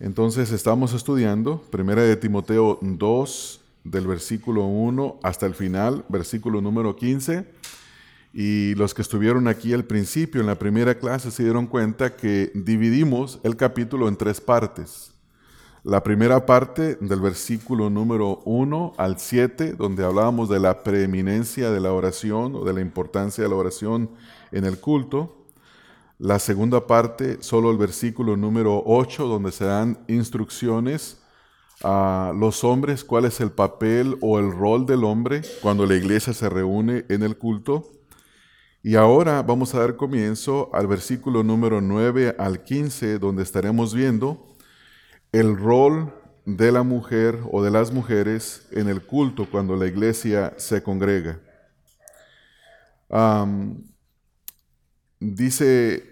Entonces estamos estudiando Primera de Timoteo 2 del versículo 1 hasta el final, versículo número 15. Y los que estuvieron aquí al principio en la primera clase se dieron cuenta que dividimos el capítulo en tres partes. La primera parte del versículo número 1 al 7, donde hablábamos de la preeminencia de la oración o de la importancia de la oración en el culto. La segunda parte, solo el versículo número 8, donde se dan instrucciones a los hombres, cuál es el papel o el rol del hombre cuando la iglesia se reúne en el culto. Y ahora vamos a dar comienzo al versículo número 9 al 15, donde estaremos viendo el rol de la mujer o de las mujeres en el culto cuando la iglesia se congrega. dice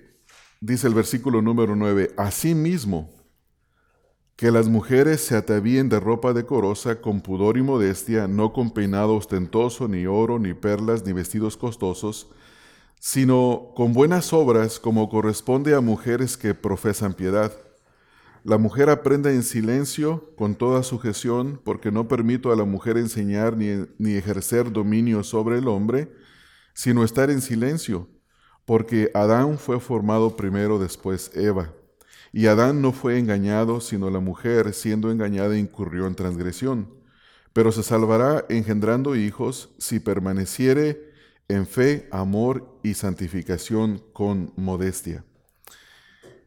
Dice el versículo número 9, Asimismo, que las mujeres se atavíen de ropa decorosa con pudor y modestia, no con peinado ostentoso, ni oro, ni perlas, ni vestidos costosos, sino con buenas obras como corresponde a mujeres que profesan piedad. La mujer aprenda en silencio, con toda sujeción, porque no permito a la mujer enseñar ni, ni ejercer dominio sobre el hombre, sino estar en silencio porque Adán fue formado primero, después Eva. Y Adán no fue engañado, sino la mujer, siendo engañada, incurrió en transgresión. Pero se salvará engendrando hijos si permaneciere en fe, amor y santificación con modestia.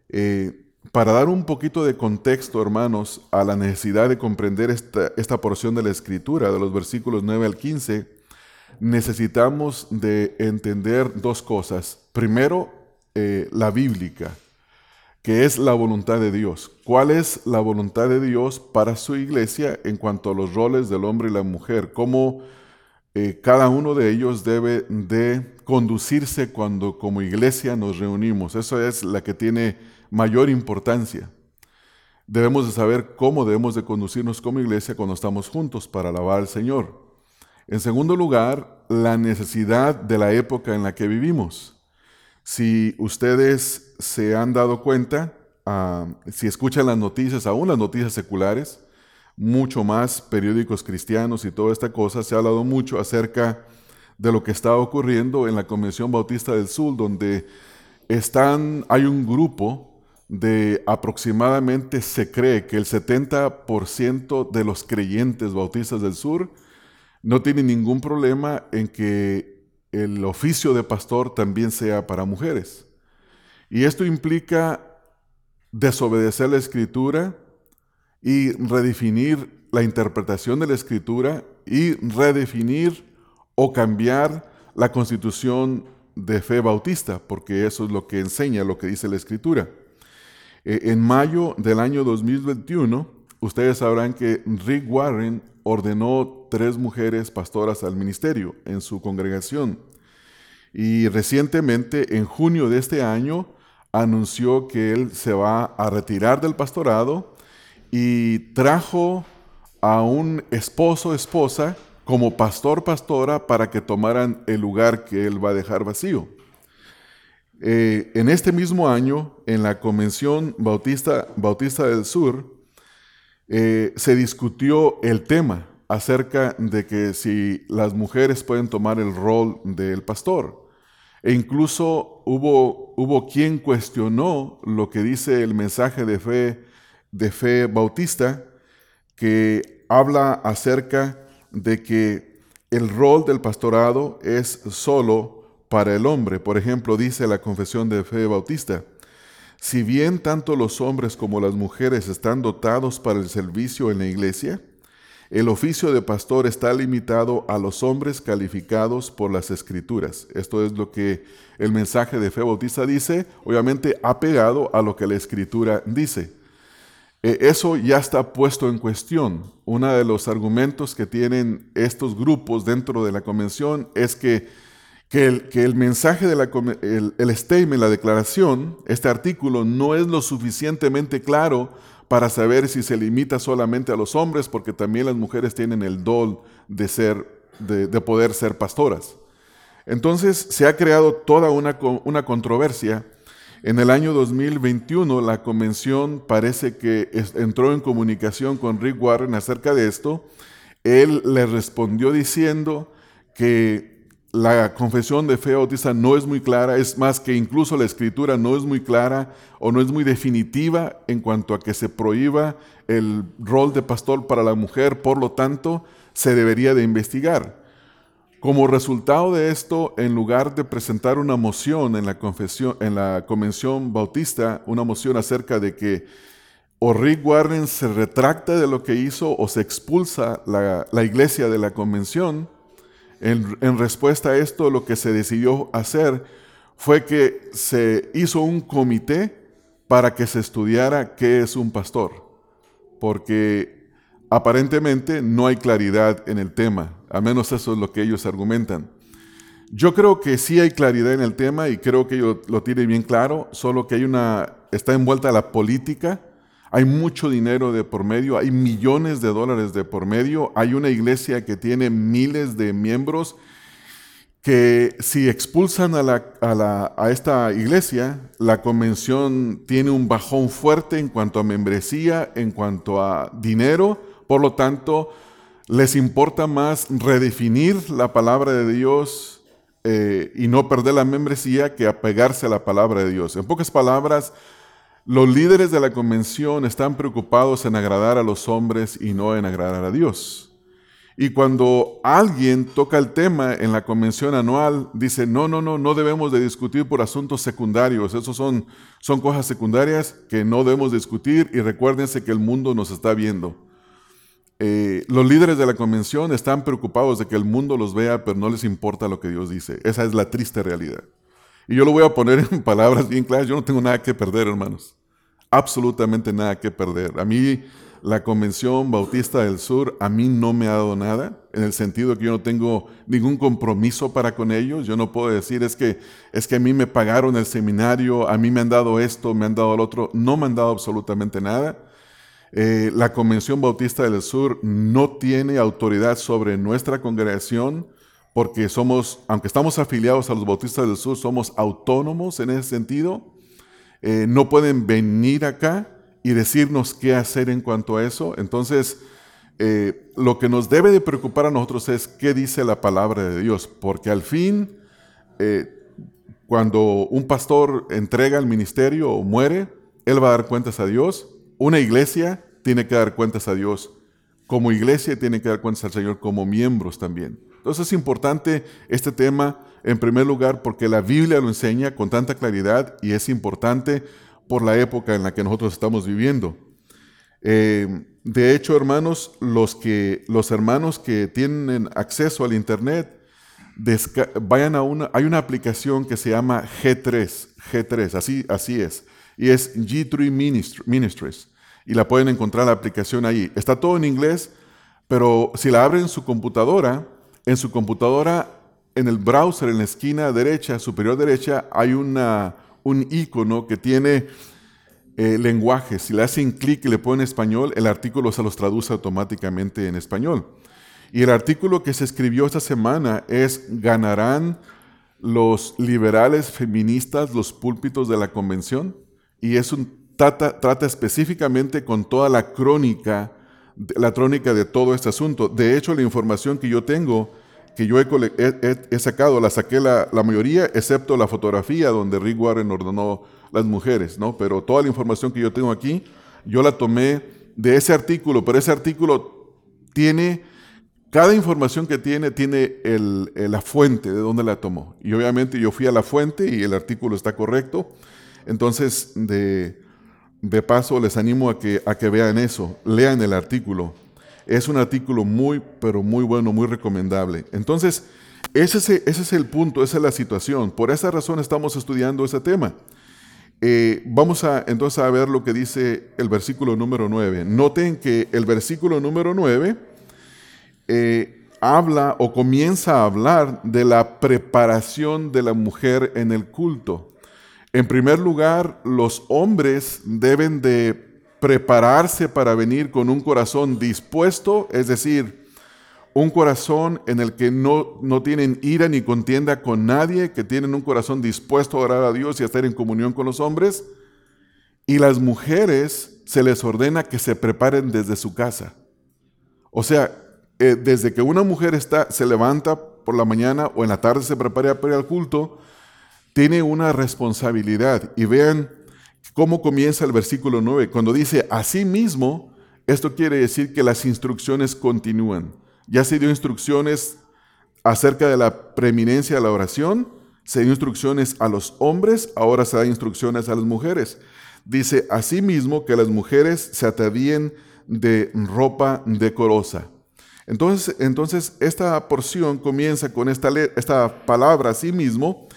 Eh, para dar un poquito de contexto, hermanos, a la necesidad de comprender esta, esta porción de la escritura, de los versículos 9 al 15, necesitamos de entender dos cosas. Primero, eh, la bíblica, que es la voluntad de Dios. ¿Cuál es la voluntad de Dios para su iglesia en cuanto a los roles del hombre y la mujer? ¿Cómo eh, cada uno de ellos debe de conducirse cuando como iglesia nos reunimos? Eso es la que tiene mayor importancia. Debemos de saber cómo debemos de conducirnos como iglesia cuando estamos juntos para alabar al Señor. En segundo lugar, la necesidad de la época en la que vivimos. Si ustedes se han dado cuenta, ah, si escuchan las noticias, aún las noticias seculares, mucho más periódicos cristianos y toda esta cosa, se ha hablado mucho acerca de lo que está ocurriendo en la Convención Bautista del Sur, donde están, hay un grupo de aproximadamente, se cree que el 70% de los creyentes bautistas del sur no tiene ningún problema en que el oficio de pastor también sea para mujeres. Y esto implica desobedecer la escritura y redefinir la interpretación de la escritura y redefinir o cambiar la constitución de fe bautista, porque eso es lo que enseña lo que dice la escritura. Eh, en mayo del año 2021, ustedes sabrán que Rick Warren ordenó tres mujeres pastoras al ministerio en su congregación. Y recientemente, en junio de este año, anunció que él se va a retirar del pastorado y trajo a un esposo, esposa, como pastor, pastora, para que tomaran el lugar que él va a dejar vacío. Eh, en este mismo año, en la Convención Bautista, Bautista del Sur, eh, se discutió el tema acerca de que si las mujeres pueden tomar el rol del pastor. E incluso hubo, hubo quien cuestionó lo que dice el mensaje de fe, de fe bautista, que habla acerca de que el rol del pastorado es solo para el hombre. Por ejemplo, dice la confesión de fe bautista, si bien tanto los hombres como las mujeres están dotados para el servicio en la iglesia, el oficio de pastor está limitado a los hombres calificados por las escrituras. Esto es lo que el mensaje de fe bautista dice, obviamente apegado a lo que la escritura dice. E, eso ya está puesto en cuestión. Uno de los argumentos que tienen estos grupos dentro de la convención es que que el, mensaje de la, el, statement, la declaración, este artículo no es lo suficientemente claro para saber si se limita solamente a los hombres, porque también las mujeres tienen el don de, ser, de, poder ser pastoras. Entonces se ha creado toda una, una controversia En el año 2021 la convención parece que entró en comunicación con Rick Warren acerca de esto. Él le respondió diciendo que la confesión de fe bautista no es muy clara, es más que incluso la escritura no es muy clara o no es muy definitiva en cuanto a que se prohíba el rol de pastor para la mujer, por lo tanto, se debería de investigar. Como resultado de esto, en lugar de presentar una moción en la, confesión, en la convención bautista, una moción acerca de que o Rick Warren se retracta de lo que hizo o se expulsa la, la iglesia de la convención, en, respuesta a esto lo que se decidió hacer fue que se hizo un comité para que se estudiara qué es un pastor, porque aparentemente no hay claridad en el tema, al menos eso es lo que ellos argumentan. Yo creo que sí hay claridad en el tema y creo que ellos lo tienen bien claro, solo que hay una, está envuelta la política, hay mucho dinero de por medio, hay millones de dólares de por medio, hay una iglesia que tiene miles de miembros que si expulsan a, la, a, esta iglesia, la convención tiene un bajón fuerte en cuanto a membresía, en cuanto a dinero, por lo tanto, les importa más redefinir la palabra de Dios eh, y no perder la membresía que apegarse a la palabra de Dios. En pocas palabras, los líderes de la convención están preocupados en agradar a los hombres y no en agradar a Dios. Y cuando alguien toca el tema en la convención anual, dice, no, no, no, no debemos de discutir por asuntos secundarios. Esos son, son cosas secundarias que no debemos discutir y recuérdense que el mundo nos está viendo. Eh, los líderes de la convención están preocupados de que el mundo los vea, pero no les importa lo que Dios dice. Esa es la triste realidad. Y yo lo voy a poner en palabras bien claras. Yo no tengo nada que perder, hermanos. Absolutamente nada que perder. A mí la Convención Bautista del Sur, a mí no me ha dado nada, en el sentido que yo no tengo ningún compromiso para con ellos. Yo no puedo decir, es que, es que a mí me pagaron el seminario, a mí me han dado esto, me han dado lo otro. No me han dado absolutamente nada. Eh, la Convención Bautista del Sur no tiene autoridad sobre nuestra congregación porque somos, aunque estamos afiliados a los Bautistas del Sur, somos autónomos en ese sentido. Eh, no pueden venir acá y decirnos qué hacer en cuanto a eso. Entonces, eh, lo que nos debe de preocupar a nosotros es qué dice la palabra de Dios, porque al fin, cuando un pastor entrega el ministerio o muere, él va a dar cuentas a Dios una iglesia tiene que dar cuentas a Dios. Como iglesia tiene que dar cuentas al Señor como miembros también. Entonces es importante este tema, en primer lugar, porque la Biblia lo enseña con tanta claridad y es importante por la época en la que nosotros estamos viviendo. Eh, de hecho, hermanos, los, que, los hermanos que tienen acceso al Internet, vayan a una, hay una aplicación que se llama G3, G3, así, así es, y es G3 Ministries y la pueden encontrar la aplicación ahí. Está todo en inglés, pero si la abren en su computadora, en su computadora, en el browser, en la esquina derecha, superior derecha, hay una, un icono que tiene eh, lenguaje. Si le hacen clic y le ponen español, el artículo se los traduce automáticamente en español. Y el artículo que se escribió esta semana es ¿Ganarán los liberales feministas los púlpitos de la convención? Y es un trata, específicamente con toda la crónica, la crónica de todo este asunto. De hecho, la información que yo tengo, que yo he, sacado, la saqué la, mayoría, excepto la fotografía donde Rick Warren ordenó las mujeres, ¿no? Pero toda la información que yo tengo aquí, yo la tomé de ese artículo, pero ese artículo tiene, cada información que tiene, tiene la fuente de donde la tomó. Y obviamente yo fui a la fuente y el artículo está correcto. Entonces, de, de paso, les animo a que, a que vean eso, lean el artículo. Es un artículo muy, pero muy bueno, muy recomendable. Entonces, ese es, el punto, esa es la situación. Por esa razón estamos estudiando ese tema. Eh, vamos a entonces a ver lo que dice el versículo número 9. Noten que el versículo número 9 eh, habla o comienza a hablar de la preparación de la mujer en el culto. En primer lugar, los hombres deben de prepararse para venir con un corazón dispuesto, es decir, un corazón en el que no, no tienen ira ni contienda con nadie, que tienen un corazón dispuesto a orar a Dios y a estar en comunión con los hombres. Y las mujeres se les ordena que se preparen desde su casa. O sea, eh, desde que una mujer está, se levanta por la mañana o en la tarde se prepara para ir al culto, tiene una responsabilidad. Y vean cómo comienza el versículo 9. Cuando dice, así mismo, esto quiere decir que las instrucciones continúan. Ya se dio instrucciones acerca de la preeminencia de la oración, se dio instrucciones a los hombres, ahora se da instrucciones a las mujeres. Dice, asimismo que las mujeres se atavíen de ropa decorosa. Entonces, entonces esta porción comienza con esta, esta palabra asimismo,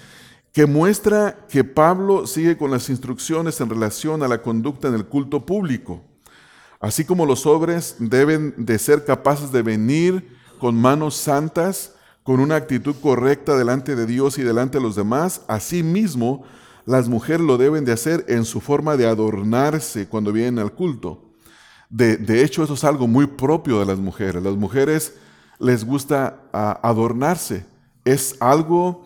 que muestra que Pablo sigue con las instrucciones en relación a la conducta en el culto público. Así como los hombres deben de ser capaces de venir con manos santas, con una actitud correcta delante de Dios y delante de los demás, así mismo las mujeres lo deben de hacer en su forma de adornarse cuando vienen al culto. De, hecho, eso es algo muy propio de las mujeres. Las mujeres les gusta ah, adornarse. Es algo,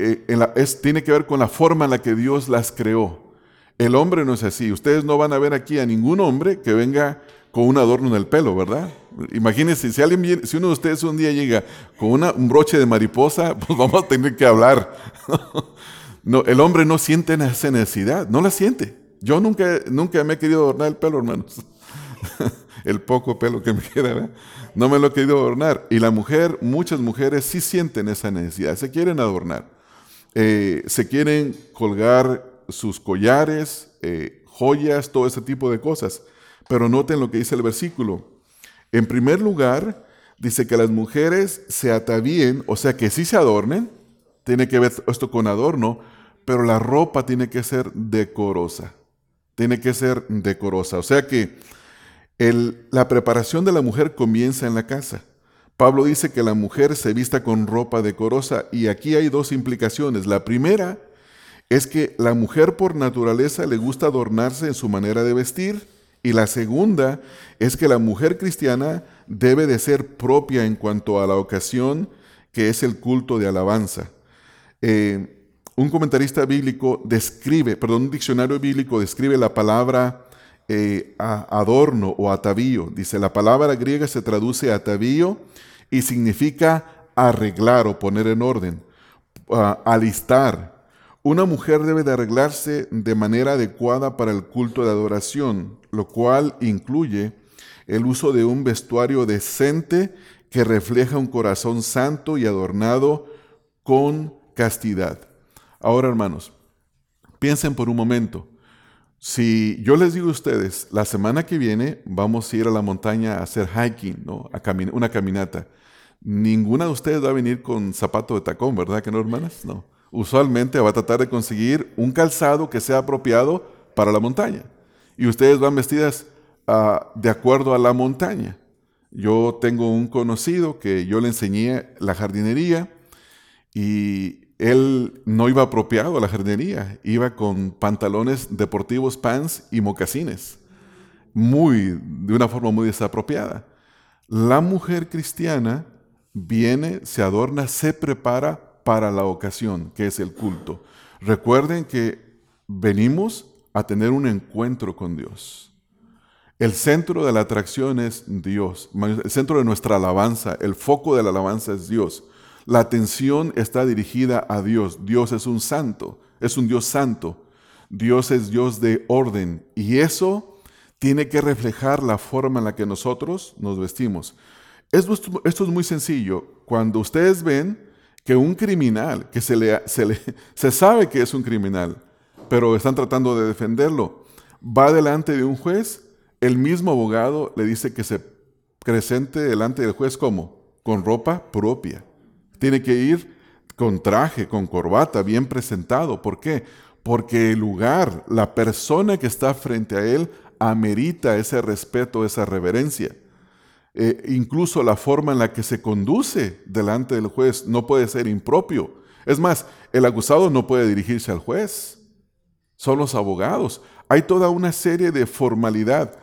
eh, es, tiene que ver con la forma en la que Dios las creó. El hombre no es así. Ustedes no van a ver aquí a ningún hombre que venga con un adorno en el pelo, ¿verdad? Imagínense, si, alguien si uno de ustedes un día llega con un broche de mariposa, pues vamos a tener que hablar. El hombre no siente esa necesidad, no la siente. Yo nunca, nunca me he querido adornar el pelo, hermanos. el poco pelo que me queda, no me lo he querido adornar. Y la mujer, muchas mujeres sí sienten esa necesidad, se quieren adornar. Eh, se quieren colgar sus collares, eh, joyas, todo ese tipo de cosas. Pero noten lo que dice el versículo. En primer lugar, dice que las mujeres se atavíen, o sea que sí se adornen, tiene que ver esto con adorno, pero la ropa tiene que ser decorosa. Tiene que ser decorosa. O sea que la preparación de la mujer comienza en la casa. Pablo dice que la mujer se vista con ropa decorosa y aquí hay dos implicaciones. La primera es que la mujer por naturaleza le gusta adornarse en su manera de vestir y la segunda es que la mujer cristiana debe de ser propia en cuanto a la ocasión que es el culto de alabanza. Eh, un comentarista bíblico describe, perdón, un diccionario bíblico describe la palabra eh, adorno o atavío. Dice, la palabra griega se traduce atavío y significa arreglar o poner en orden, alistar. Una mujer debe de arreglarse de manera adecuada para el culto de adoración, lo cual incluye el uso de un vestuario decente que refleja un corazón santo y adornado con castidad. Ahora, hermanos, piensen por un momento. Si yo les digo a ustedes, la semana que viene vamos a ir a la montaña a hacer hiking, ¿no? a una caminata, ninguna de ustedes va a venir con zapato de tacón, ¿verdad que no, hermanas? No. Usualmente va a tratar de conseguir un calzado que sea apropiado para la montaña. Y ustedes van vestidas ah, de acuerdo a la montaña. Yo tengo un conocido que yo le enseñé la jardinería y él no iba apropiado a la jardinería, iba con pantalones deportivos, pants y mocasines, muy, de una forma muy desapropiada. La mujer cristiana viene, se adorna, se prepara para la ocasión, que es el culto. Recuerden que venimos a tener un encuentro con Dios. El centro de la atracción es Dios, el centro de nuestra alabanza, el foco de la alabanza es Dios. La atención está dirigida a Dios. Dios es un santo, es un Dios santo. Dios es Dios de orden. Y eso tiene que reflejar la forma en la que nosotros nos vestimos. Esto, es muy sencillo. Cuando ustedes ven que un criminal, que se, le, se, se sabe que es un criminal, pero están tratando de defenderlo, va delante de un juez, el mismo abogado le dice que se presente delante del juez como con ropa propia. Tiene que ir con traje, con corbata, bien presentado. ¿Por qué? Porque el lugar, la persona que está frente a él, amerita ese respeto, esa reverencia. Eh, incluso la forma en la que se conduce delante del juez no puede ser impropio. Es más, el acusado no puede dirigirse al juez. Son los abogados. Hay toda una serie de formalidad.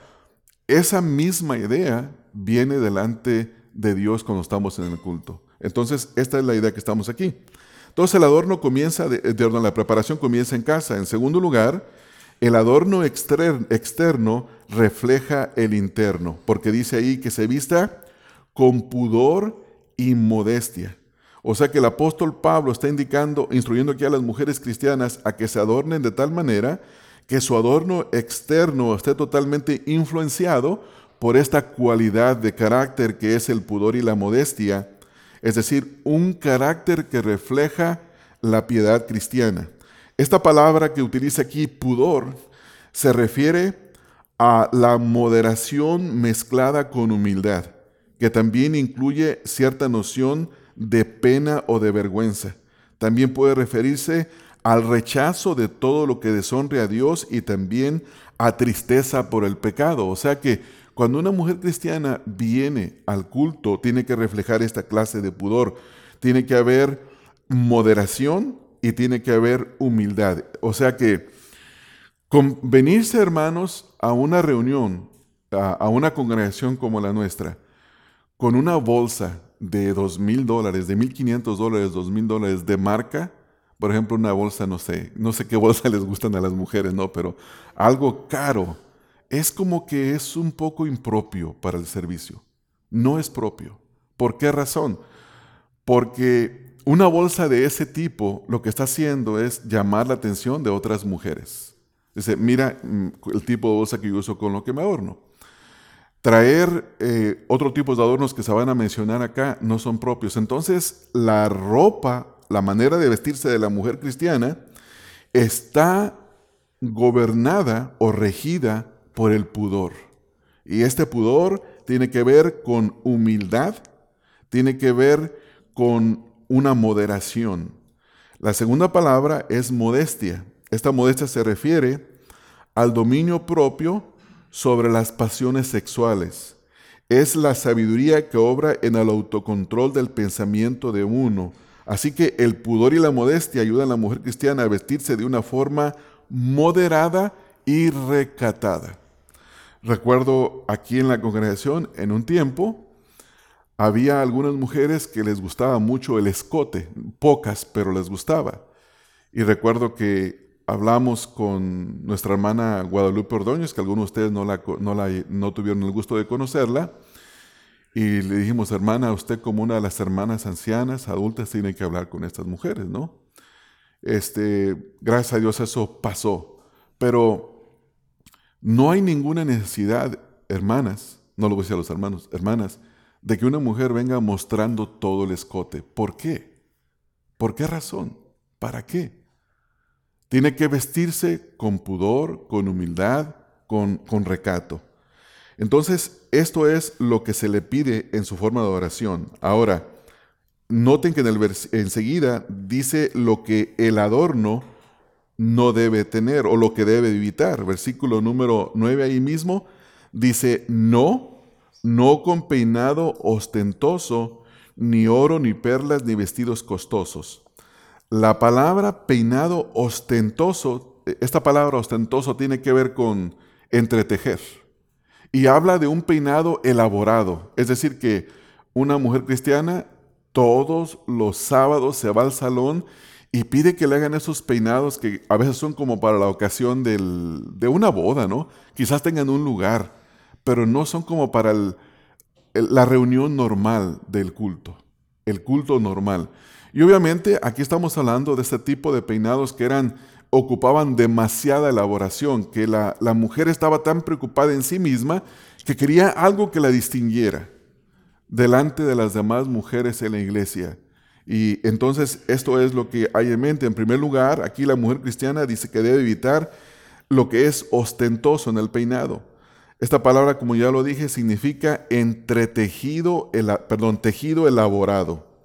Esa misma idea viene delante de Dios cuando estamos en el culto. Entonces, esta es la idea que estamos aquí. Entonces, el adorno comienza, de, la preparación comienza en casa. En segundo lugar, el adorno externo refleja el interno, porque dice ahí que se vista con pudor y modestia. O sea que el apóstol Pablo está indicando, instruyendo aquí a las mujeres cristianas a que se adornen de tal manera que su adorno externo esté totalmente influenciado por esta cualidad de carácter que es el pudor y la modestia, es decir, un carácter que refleja la piedad cristiana. Esta palabra que utiliza aquí, pudor, se refiere a la moderación mezclada con humildad, que también incluye cierta noción de pena o de vergüenza. También puede referirse al rechazo de todo lo que deshonre a Dios y también a tristeza por el pecado. O sea que cuando una mujer cristiana viene al culto, tiene que reflejar esta clase de pudor. Tiene que haber moderación y tiene que haber humildad. O sea que con venirse, hermanos, a una reunión, a, una congregación como la nuestra, con una bolsa de dos mil dólares, de mil quinientos dólares, dos mil dólares de marca, por ejemplo, una bolsa, no sé, no sé qué bolsa les gustan a las mujeres, ¿no? Pero algo caro, es como que es un poco impropio para el servicio. No es propio. ¿Por qué razón? Porque una bolsa de ese tipo lo que está haciendo es llamar la atención de otras mujeres. Dice, mira mm, el tipo de bolsa que yo uso con lo que me adorno. Traer eh, otro tipo de adornos que se van a mencionar acá no son propios. Entonces, la ropa la manera de vestirse de la mujer cristiana está gobernada o regida por el pudor. Y este pudor tiene que ver con humildad, tiene que ver con una moderación. La segunda palabra es modestia. Esta modestia se refiere al dominio propio sobre las pasiones sexuales. Es la sabiduría que obra en el autocontrol del pensamiento de uno Así que el pudor y la modestia ayudan a la mujer cristiana a vestirse de una forma moderada y recatada. Recuerdo aquí en la congregación, en un tiempo, había algunas mujeres que les gustaba mucho el escote, pocas, pero les gustaba. Y recuerdo que hablamos con nuestra hermana Guadalupe Ordóñez, que algunos de ustedes no, la, no tuvieron el gusto de conocerla, y le dijimos, hermana, usted como una de las hermanas ancianas, adultas, tiene que hablar con estas mujeres, ¿no? Este, gracias a Dios eso pasó. Pero no hay ninguna necesidad, hermanas, no lo voy a decir a los hermanos, hermanas, de que una mujer venga mostrando todo el escote. ¿Por qué? ¿Por qué razón? ¿Para qué? Tiene que vestirse con pudor, con humildad, con, con recato. Entonces, esto es lo que se le pide en su forma de oración. Ahora, noten que en el enseguida dice lo que el adorno no debe tener o lo que debe evitar. Versículo número 9 ahí mismo dice, no, no con peinado ostentoso, ni oro, ni perlas, ni vestidos costosos. La palabra peinado ostentoso, esta palabra ostentoso tiene que ver con entretejer y habla de un peinado elaborado. Es decir, que una mujer cristiana todos los sábados se va al salón y pide que le hagan esos peinados que a veces son como para la ocasión de una boda, ¿no? Quizás tengan un lugar, pero no son como para la reunión normal del culto, el culto normal. Y obviamente aquí estamos hablando de este tipo de peinados que eran ocupaban demasiada elaboración, que la, mujer estaba tan preocupada en sí misma que quería algo que la distinguiera delante de las demás mujeres en la iglesia. Y entonces esto es lo que hay en mente. En primer lugar, aquí la mujer cristiana dice que debe evitar lo que es ostentoso en el peinado. Esta palabra, como ya lo dije, significa entretejido, perdón, tejido elaborado.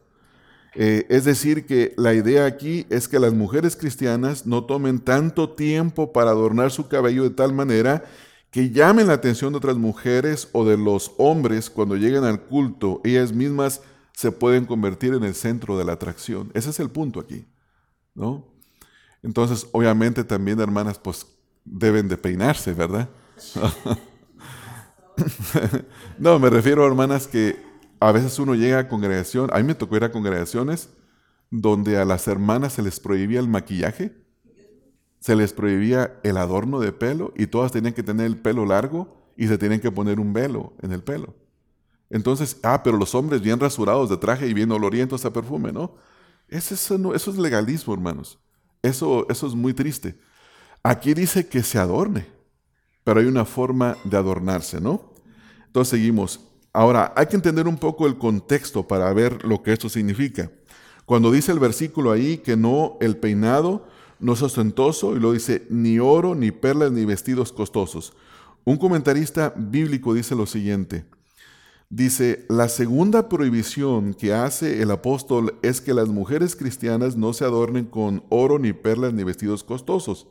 Eh, es decir, que la idea aquí es que las mujeres cristianas no tomen tanto tiempo para adornar su cabello de tal manera que llamen la atención de otras mujeres o de los hombres cuando lleguen al culto. Ellas mismas se pueden convertir en el centro de la atracción. Ese es el punto aquí, ¿no? Entonces, obviamente también, hermanas, pues deben de peinarse, ¿verdad? no, me refiero a hermanas que a veces uno llega a congregación, a mí me tocó ir a congregaciones donde a las hermanas se les prohibía el maquillaje, se les prohibía el adorno de pelo y todas tenían que tener el pelo largo y se tenían que poner un velo en el pelo. Entonces, ah, pero los hombres bien rasurados de traje y bien olorientos a perfume, ¿no? Eso, eso, eso es legalismo, hermanos. Eso, eso es muy triste. Aquí dice que se adorne, pero hay una forma de adornarse, ¿no? Entonces seguimos. Ahora, hay que entender un poco el contexto para ver lo que esto significa. Cuando dice el versículo ahí que no el peinado no es ostentoso, y lo dice ni oro, ni perlas, ni vestidos costosos. Un comentarista bíblico dice lo siguiente. Dice, la segunda prohibición que hace el apóstol es que las mujeres cristianas no se adornen con oro, ni perlas, ni vestidos costosos.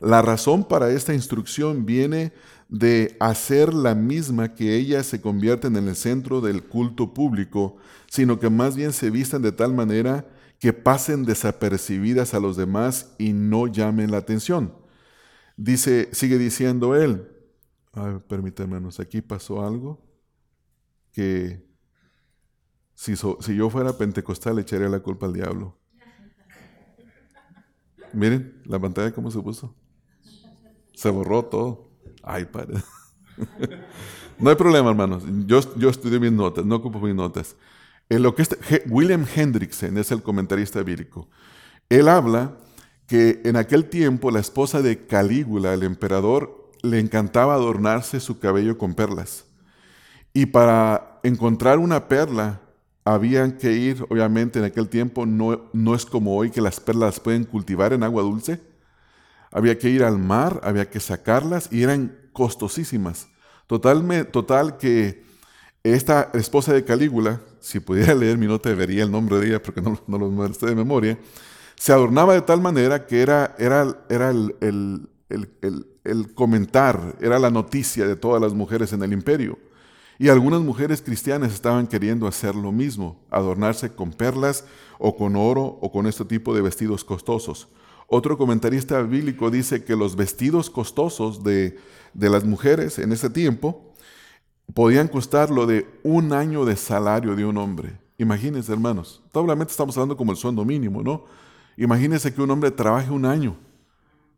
La razón para esta instrucción viene de hacer la misma que ellas se convierten en el centro del culto público, sino que más bien se vistan de tal manera que pasen desapercibidas a los demás y no llamen la atención. Dice, sigue diciendo él, permítanme, aquí pasó algo que si, si yo fuera pentecostal le echaría la culpa al diablo. Miren la pantalla cómo se puso. Se borró todo. Padre. no hay problema, hermanos. Yo, yo estudié mis notas, no ocupo mis notas. En lo que William Hendrickson es el comentarista bíblico. Él habla que en aquel tiempo la esposa de Calígula, el emperador, le encantaba adornarse su cabello con perlas. Y para encontrar una perla, habían que ir, obviamente en aquel tiempo no, no es como hoy que las perlas pueden cultivar en agua dulce, había que ir al mar, había que sacarlas y eran costosísimas. Total, total que esta esposa de Calígula, si pudiera leer mi nota vería el nombre de ella porque no, lo muestre de memoria, se adornaba de tal manera que era, era, era el, el, el, el, comentar, era la noticia de todas las mujeres en el imperio. Y algunas mujeres cristianas estaban queriendo hacer lo mismo, adornarse con perlas o con oro o con este tipo de vestidos costosos. Otro comentarista bíblico dice que los vestidos costosos de, las mujeres en ese tiempo podían costar lo de un año de salario de un hombre. Imagínense, hermanos, probablemente estamos hablando como el sueldo mínimo, ¿no? Imagínense que un hombre trabaje un año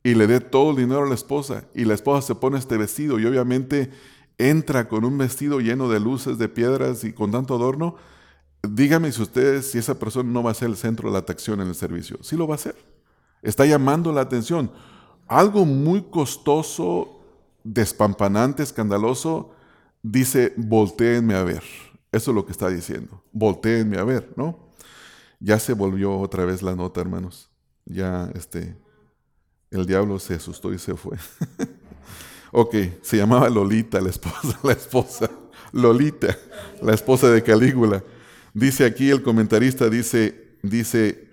y le dé todo el dinero a la esposa y la esposa se pone este vestido y obviamente entra con un vestido lleno de luces, de piedras y con tanto adorno. Dígame si ustedes, si esa persona no va a ser el centro de la atracción en el servicio. Sí lo va a ser. Está llamando la atención. Algo muy costoso, despampanante, escandaloso, dice, volteenme a ver. Eso es lo que está diciendo. Volteenme a ver, ¿no? Ya se volvió otra vez la nota, hermanos. Ya este, el diablo se asustó y se fue. ok, se llamaba Lolita, la esposa, la esposa. Lolita, la esposa de Calígula. Dice aquí el comentarista, dice, dice,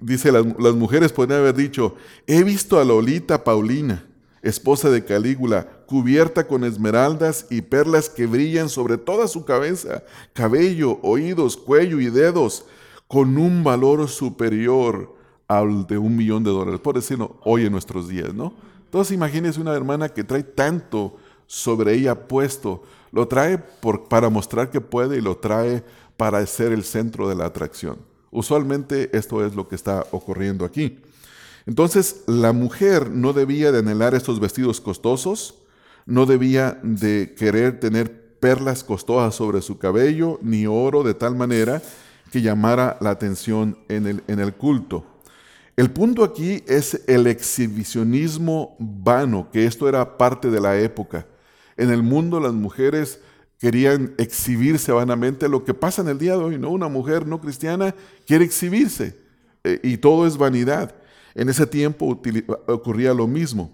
Dice, las, mujeres podrían haber dicho, he visto a Lolita Paulina, esposa de Calígula, cubierta con esmeraldas y perlas que brillan sobre toda su cabeza, cabello, oídos, cuello y dedos, con un valor superior al de un millón de dólares, por decirlo hoy en nuestros días, ¿no? Entonces imagínense una hermana que trae tanto sobre ella puesto, lo trae por, para mostrar que puede y lo trae para ser el centro de la atracción. Usualmente esto es lo que está ocurriendo aquí. Entonces, la mujer no debía de anhelar estos vestidos costosos, no debía de querer tener perlas costosas sobre su cabello, ni oro de tal manera que llamara la atención en el, en el culto. El punto aquí es el exhibicionismo vano, que esto era parte de la época. En el mundo las mujeres querían exhibirse vanamente, lo que pasa en el día de hoy, ¿no? Una mujer no cristiana quiere exhibirse eh, y todo es vanidad. En ese tiempo ocurría lo mismo.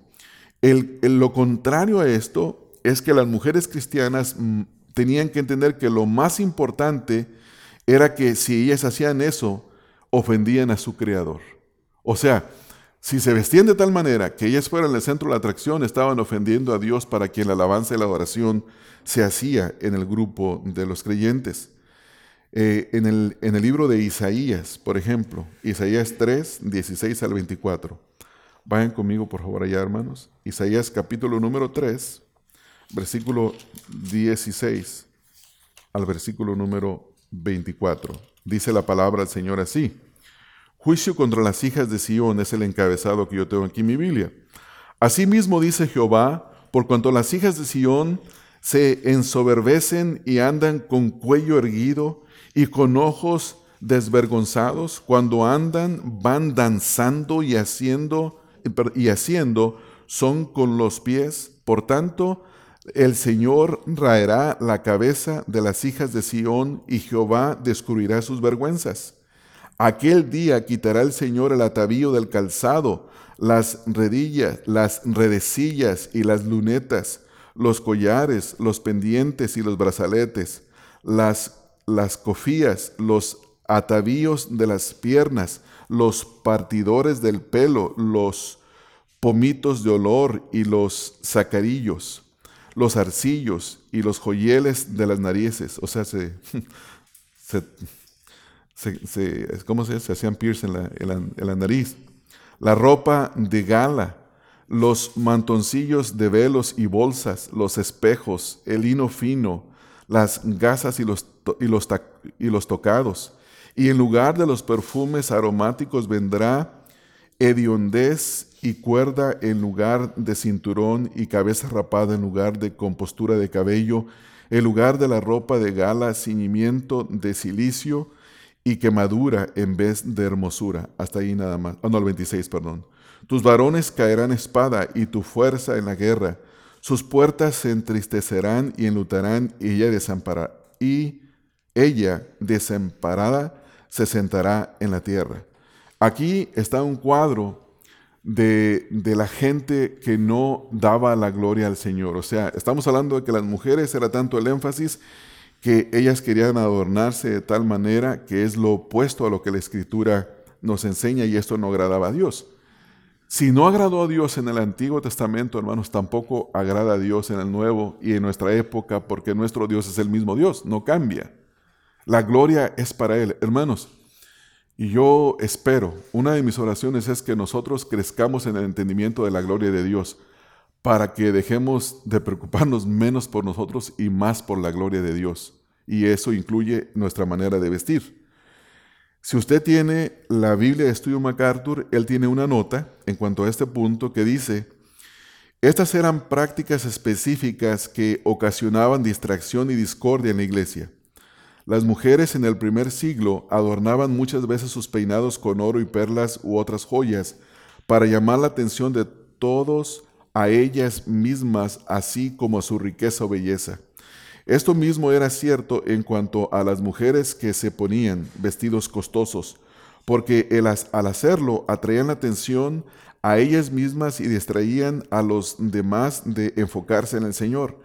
lo contrario a esto es que las mujeres cristianas mm, tenían que entender que lo más importante era que si ellas hacían eso, ofendían a su Creador. O sea, si se vestían de tal manera que ellas fueran el centro de la atracción, estaban ofendiendo a Dios para quien la alabanza y la adoración se hacía en el grupo de los creyentes. Eh, en, el, en el libro de Isaías, por ejemplo, Isaías 3, 16 al 24. Vayan conmigo, por favor, allá, hermanos. Isaías capítulo número 3, versículo 16. al versículo número 24. Dice la palabra del Señor así. Juicio contra las hijas de Sión es el encabezado que yo tengo aquí en mi Biblia. Asimismo dice Jehová, por cuanto las hijas de Sión se ensoberbecen y andan con cuello erguido y con ojos desvergonzados, cuando andan van danzando y haciendo y haciendo son con los pies. Por tanto, el Señor raerá la cabeza de las hijas de Sión y Jehová descubrirá sus vergüenzas. Aquel día quitará el Señor el atavío del calzado, las redillas, las redecillas y las lunetas, los collares, los pendientes y los brazaletes, las, las cofías, los atavíos de las piernas, los partidores del pelo, los pomitos de olor y los zacarillos, los arcillos y los joyeles de las narices. O sea, se, se, ¿cómo se, se hacían pierce en la, en la nariz. La ropa de gala, los mantoncillos de velos y bolsas, los espejos, el lino fino, las gasas y los, y los, y los tocados. Y en lugar de los perfumes aromáticos vendrá hediondez y cuerda en lugar de cinturón y cabeza rapada en lugar de compostura de cabello, en lugar de la ropa de gala, ciñimiento de silicio y quemadura en vez de hermosura. Hasta ahí nada más. Oh, no, el 26, perdón. Tus varones caerán espada y tu fuerza en la guerra. Sus puertas se entristecerán y enlutarán y ella desamparará. Y ella desamparada se sentará en la tierra. Aquí está un cuadro de, de, la gente que no daba la gloria al Señor. O sea, estamos hablando de que las mujeres era tanto el énfasis que ellas querían adornarse de tal manera que es lo opuesto a lo que la Escritura nos enseña y esto no agradaba a Dios. Si no agradó a Dios en el Antiguo Testamento, hermanos, tampoco agrada a Dios en el Nuevo y en nuestra época, porque nuestro Dios es el mismo Dios, no cambia. La gloria es para Él. Hermanos, y yo espero, una de mis oraciones es que nosotros crezcamos en el entendimiento de la gloria de Dios, para que dejemos de preocuparnos menos por nosotros y más por la gloria de Dios. Y eso incluye nuestra manera de vestir. Si usted tiene la Biblia de Estudio MacArthur, él tiene una nota en cuanto a este punto que dice, estas eran prácticas específicas que ocasionaban distracción y discordia en la iglesia. Las mujeres en el primer siglo adornaban muchas veces sus peinados con oro y perlas u otras joyas para llamar la atención de todos a ellas mismas, así como a su riqueza o belleza. Esto mismo era cierto en cuanto a las mujeres que se ponían vestidos costosos, porque al hacerlo atraían la atención a ellas mismas y distraían a los demás de enfocarse en el Señor.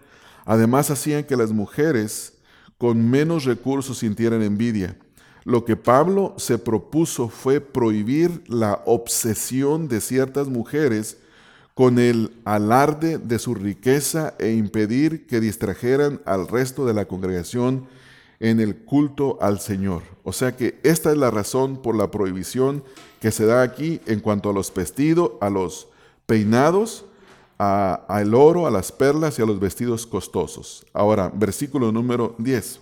Además hacían que las mujeres con menos recursos sintieran envidia. Lo que Pablo se propuso fue prohibir la obsesión de ciertas mujeres con el alarde de su riqueza e impedir que distrajeran al resto de la congregación en el culto al Señor. O sea que esta es la razón por la prohibición que se da aquí en cuanto a los vestidos, a los peinados, al oro, a las perlas y a los vestidos costosos. Ahora, versículo número 10.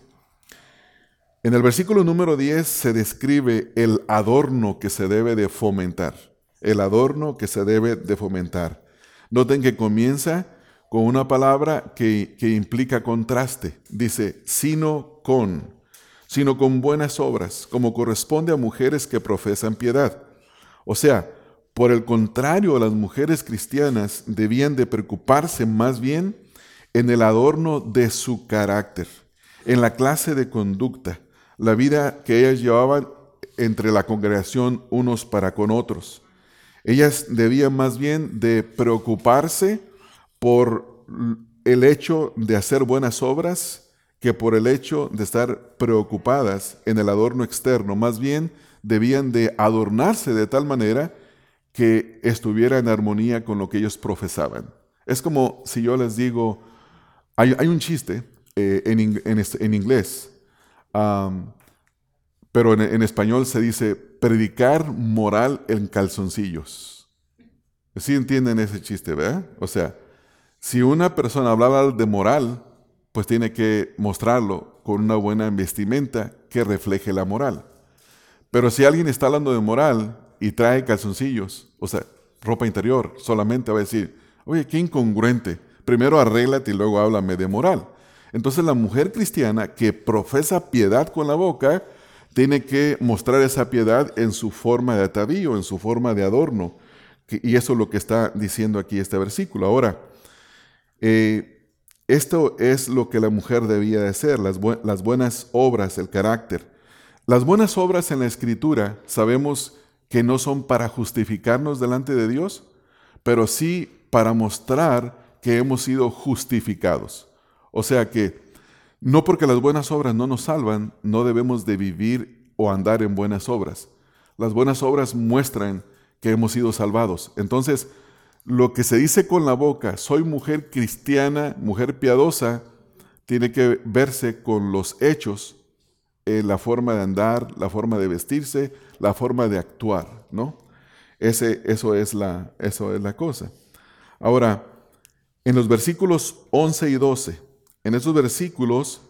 En el versículo número 10 se describe el adorno que se debe de fomentar, el adorno que se debe de fomentar. Noten que comienza con una palabra que, implica contraste. Dice, sino con, sino con buenas obras, como corresponde a mujeres que profesan piedad. O sea, por el contrario, las mujeres cristianas debían de preocuparse más bien en el adorno de su carácter, en la clase de conducta, la vida que ellas llevaban entre la congregación unos para con otros. Ellas debían más bien de preocuparse por el hecho de hacer buenas obras que por el hecho de estar preocupadas en el adorno externo. Más bien debían de adornarse de tal manera que estuviera en armonía con lo que ellos profesaban. Es como si yo les digo, hay, un chiste eh, en, inglés, pero en, español se dice predicar moral en calzoncillos. ¿Sí entienden ese chiste, verdad? O sea, si una persona hablaba de moral, pues tiene que mostrarlo con una buena vestimenta que refleje la moral. Pero si alguien está hablando de moral y trae calzoncillos, o sea, ropa interior, solamente va a decir, oye, qué incongruente. Primero arréglate y luego háblame de moral. Entonces la mujer cristiana que profesa piedad con la boca, tiene que mostrar esa piedad en su forma de atavío, en su forma de adorno. Y eso es lo que está diciendo aquí este versículo. Ahora, eh, esto es lo que la mujer debía de hacer, las, las buenas obras, el carácter. Las buenas obras en la escritura sabemos que no son para justificarnos delante de Dios, pero sí para mostrar que hemos sido justificados. O sea que no porque las buenas obras no nos salvan, no debemos de vivir o andar en buenas obras. Las buenas obras muestran que hemos sido salvados. Entonces, lo que se dice con la boca, soy mujer cristiana, mujer piadosa, tiene que verse con los hechos, eh, la forma de andar, la forma de vestirse, la forma de actuar, ¿no? Ese, eso, es la, eso es la cosa. Ahora, en los versículos 11 y 12, en esos versículos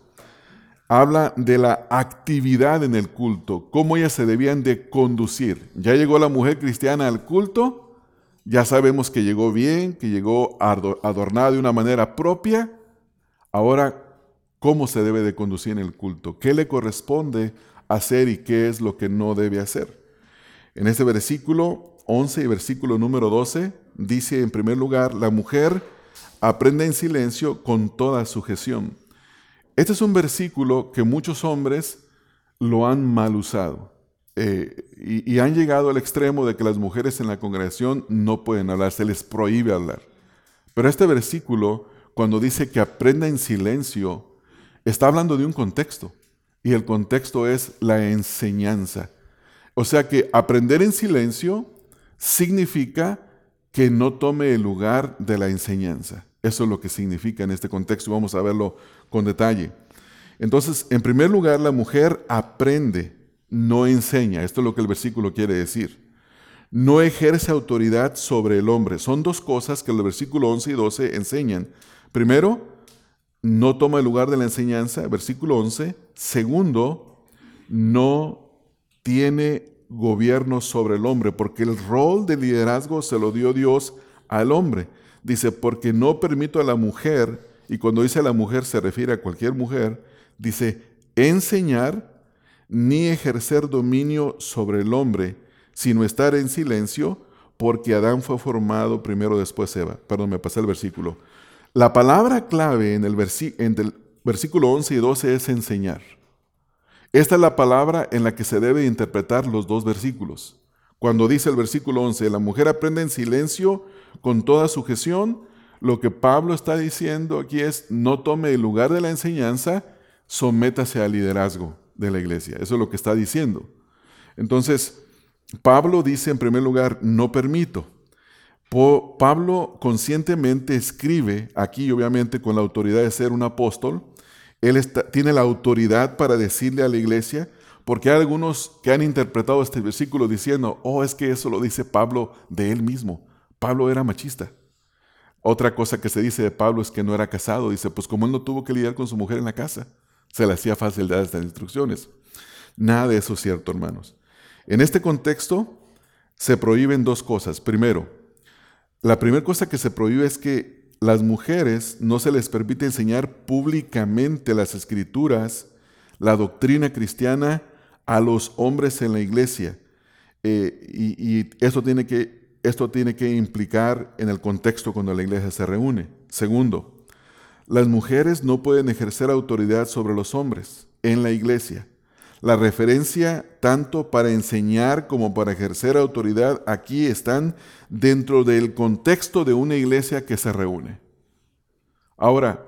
habla de la actividad en el culto, cómo ellas se debían de conducir. Ya llegó la mujer cristiana al culto, ya sabemos que llegó bien, que llegó adornada de una manera propia. Ahora, ¿cómo se debe de conducir en el culto? ¿Qué le corresponde hacer y qué es lo que no debe hacer? En este versículo 11 y versículo número 12 dice en primer lugar, la mujer aprende en silencio con toda sujeción. Este es un versículo que muchos hombres lo han mal usado eh, y, y han llegado al extremo de que las mujeres en la congregación no pueden hablar, se les prohíbe hablar. Pero este versículo, cuando dice que aprenda en silencio, está hablando de un contexto y el contexto es la enseñanza. O sea que aprender en silencio significa que no tome el lugar de la enseñanza. Eso es lo que significa en este contexto. Vamos a verlo con detalle. Entonces, en primer lugar, la mujer aprende, no enseña. Esto es lo que el versículo quiere decir. No ejerce autoridad sobre el hombre. Son dos cosas que el versículo 11 y 12 enseñan. Primero, no toma el lugar de la enseñanza, versículo 11. Segundo, no tiene gobierno sobre el hombre, porque el rol de liderazgo se lo dio Dios al hombre. Dice, porque no permito a la mujer, y cuando dice a la mujer se refiere a cualquier mujer, dice, enseñar ni ejercer dominio sobre el hombre, sino estar en silencio, porque Adán fue formado primero, después Eva. Perdón, me pasé el versículo. La palabra clave en el, en el versículo 11 y 12 es enseñar. Esta es la palabra en la que se debe interpretar los dos versículos. Cuando dice el versículo 11, la mujer aprende en silencio con toda sujeción, lo que Pablo está diciendo aquí es, no tome el lugar de la enseñanza, sométase al liderazgo de la iglesia. Eso es lo que está diciendo. Entonces, Pablo dice en primer lugar, no permito. Pablo conscientemente escribe aquí, obviamente con la autoridad de ser un apóstol, él tiene la autoridad para decirle a la iglesia, porque hay algunos que han interpretado este versículo diciendo, oh, es que eso lo dice Pablo de él mismo. Pablo era machista. Otra cosa que se dice de Pablo es que no era casado. Dice, pues como él no tuvo que lidiar con su mujer en la casa, se le hacía fácil dar estas instrucciones. Nada de eso es cierto, hermanos. En este contexto se prohíben dos cosas. Primero, la primera cosa que se prohíbe es que las mujeres no se les permite enseñar públicamente las escrituras, la doctrina cristiana a los hombres en la iglesia. Eh, y, y eso tiene que esto tiene que implicar en el contexto cuando la iglesia se reúne. Segundo, las mujeres no pueden ejercer autoridad sobre los hombres en la iglesia. La referencia tanto para enseñar como para ejercer autoridad aquí están dentro del contexto de una iglesia que se reúne. Ahora,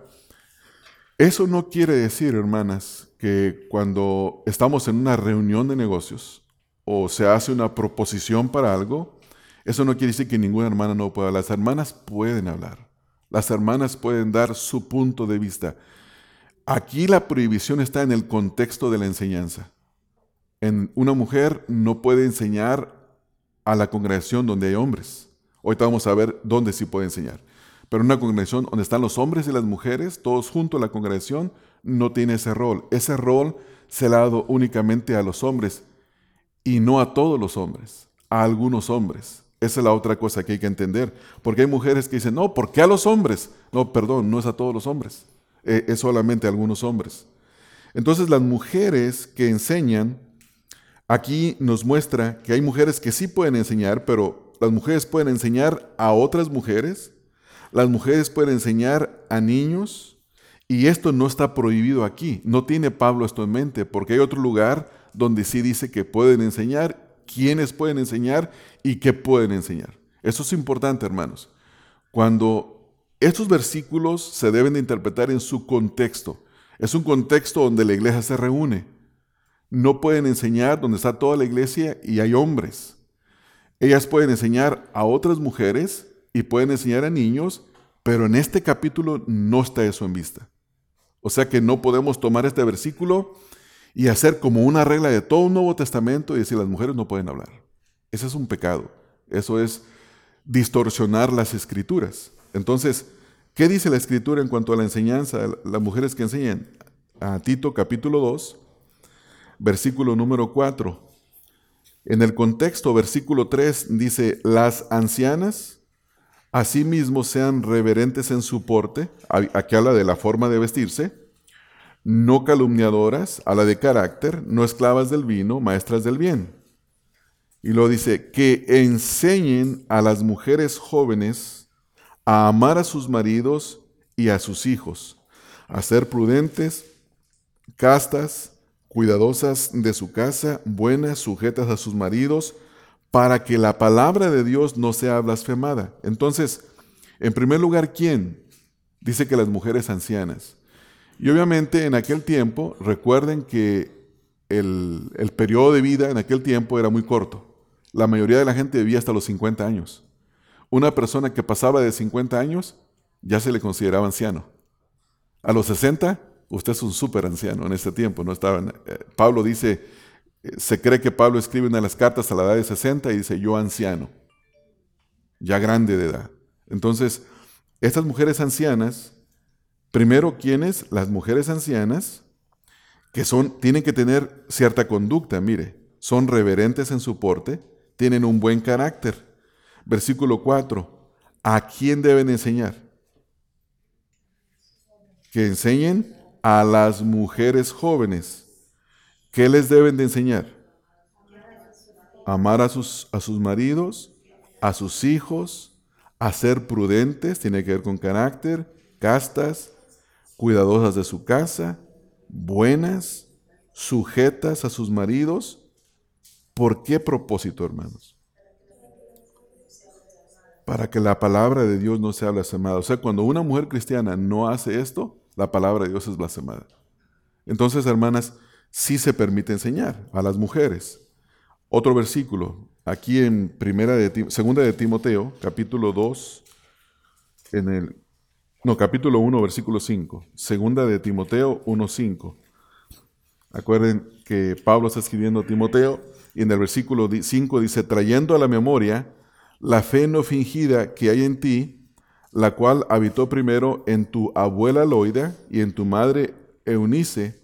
eso no quiere decir, hermanas, que cuando estamos en una reunión de negocios o se hace una proposición para algo, eso no quiere decir que ninguna hermana no pueda. Las hermanas pueden hablar. Las hermanas pueden dar su punto de vista. Aquí la prohibición está en el contexto de la enseñanza. En una mujer no puede enseñar a la congregación donde hay hombres. Ahorita vamos a ver dónde sí puede enseñar. Pero una congregación donde están los hombres y las mujeres, todos juntos la congregación, no tiene ese rol. Ese rol se le ha dado únicamente a los hombres y no a todos los hombres, a algunos hombres. Esa es la otra cosa que hay que entender. Porque hay mujeres que dicen, no, ¿por qué a los hombres? No, perdón, no es a todos los hombres, eh, es solamente a algunos hombres. Entonces las mujeres que enseñan, aquí nos muestra que hay mujeres que sí pueden enseñar, pero las mujeres pueden enseñar a otras mujeres, las mujeres pueden enseñar a niños, y esto no está prohibido aquí. No tiene Pablo esto en mente, porque hay otro lugar donde sí dice que pueden enseñar, quiénes pueden enseñar y qué pueden enseñar. Eso es importante, hermanos. Cuando estos versículos se deben de interpretar en su contexto. Es un contexto donde la iglesia se reúne. No pueden enseñar donde está toda la iglesia y hay hombres. Ellas pueden enseñar a otras mujeres y pueden enseñar a niños, pero en este capítulo no está eso en vista. O sea que no podemos tomar este versículo y hacer como una regla de todo un Nuevo Testamento y decir las mujeres no pueden hablar. Ese es un pecado. Eso es distorsionar las escrituras. Entonces, ¿qué dice la escritura en cuanto a la enseñanza? Las mujeres que enseñan a Tito capítulo 2, versículo número 4. En el contexto, versículo 3 dice, las ancianas Asimismo sean reverentes en su porte, aquí habla de la forma de vestirse, no calumniadoras, a la de carácter, no esclavas del vino, maestras del bien. Y lo dice, que enseñen a las mujeres jóvenes a amar a sus maridos y a sus hijos, a ser prudentes, castas, cuidadosas de su casa, buenas, sujetas a sus maridos, para que la palabra de Dios no sea blasfemada. Entonces, en primer lugar, ¿quién? Dice que las mujeres ancianas. Y obviamente en aquel tiempo, recuerden que el, periodo de vida en aquel tiempo era muy corto. La mayoría de la gente vivía hasta los 50 años. Una persona que pasaba de 50 años ya se le consideraba anciano. A los 60, usted es un súper anciano en ese tiempo. No estaban, eh, Pablo dice, se cree que Pablo escribe una de las cartas a la edad de 60 y dice, yo anciano, ya grande de edad. Entonces, estas mujeres ancianas, primero, ¿quiénes? Las mujeres ancianas, que son, tienen que tener cierta conducta, mire, son reverentes en su porte, tienen un buen carácter. Versículo 4, ¿a quién deben enseñar? Que enseñen a las mujeres jóvenes ¿Qué les deben de enseñar? Amar a sus, a sus maridos, a sus hijos, a ser prudentes, tiene que ver con carácter, castas, cuidadosas de su casa, buenas, sujetas a sus maridos. ¿Por qué propósito, hermanos? Para que la palabra de Dios no sea blasfemada. O sea, cuando una mujer cristiana no hace esto, la palabra de Dios es blasfemada. Entonces, hermanas, sí se permite enseñar a las mujeres. Otro versículo, aquí en primera de, segunda de Timoteo, capítulo 2, en el, no, capítulo 1, versículo 5. Segunda de Timoteo 1, 5. Acuerden que Pablo está escribiendo a Timoteo y en el versículo 5 dice, trayendo a la memoria la fe no fingida que hay en ti, la cual habitó primero en tu abuela Loida y en tu madre Eunice,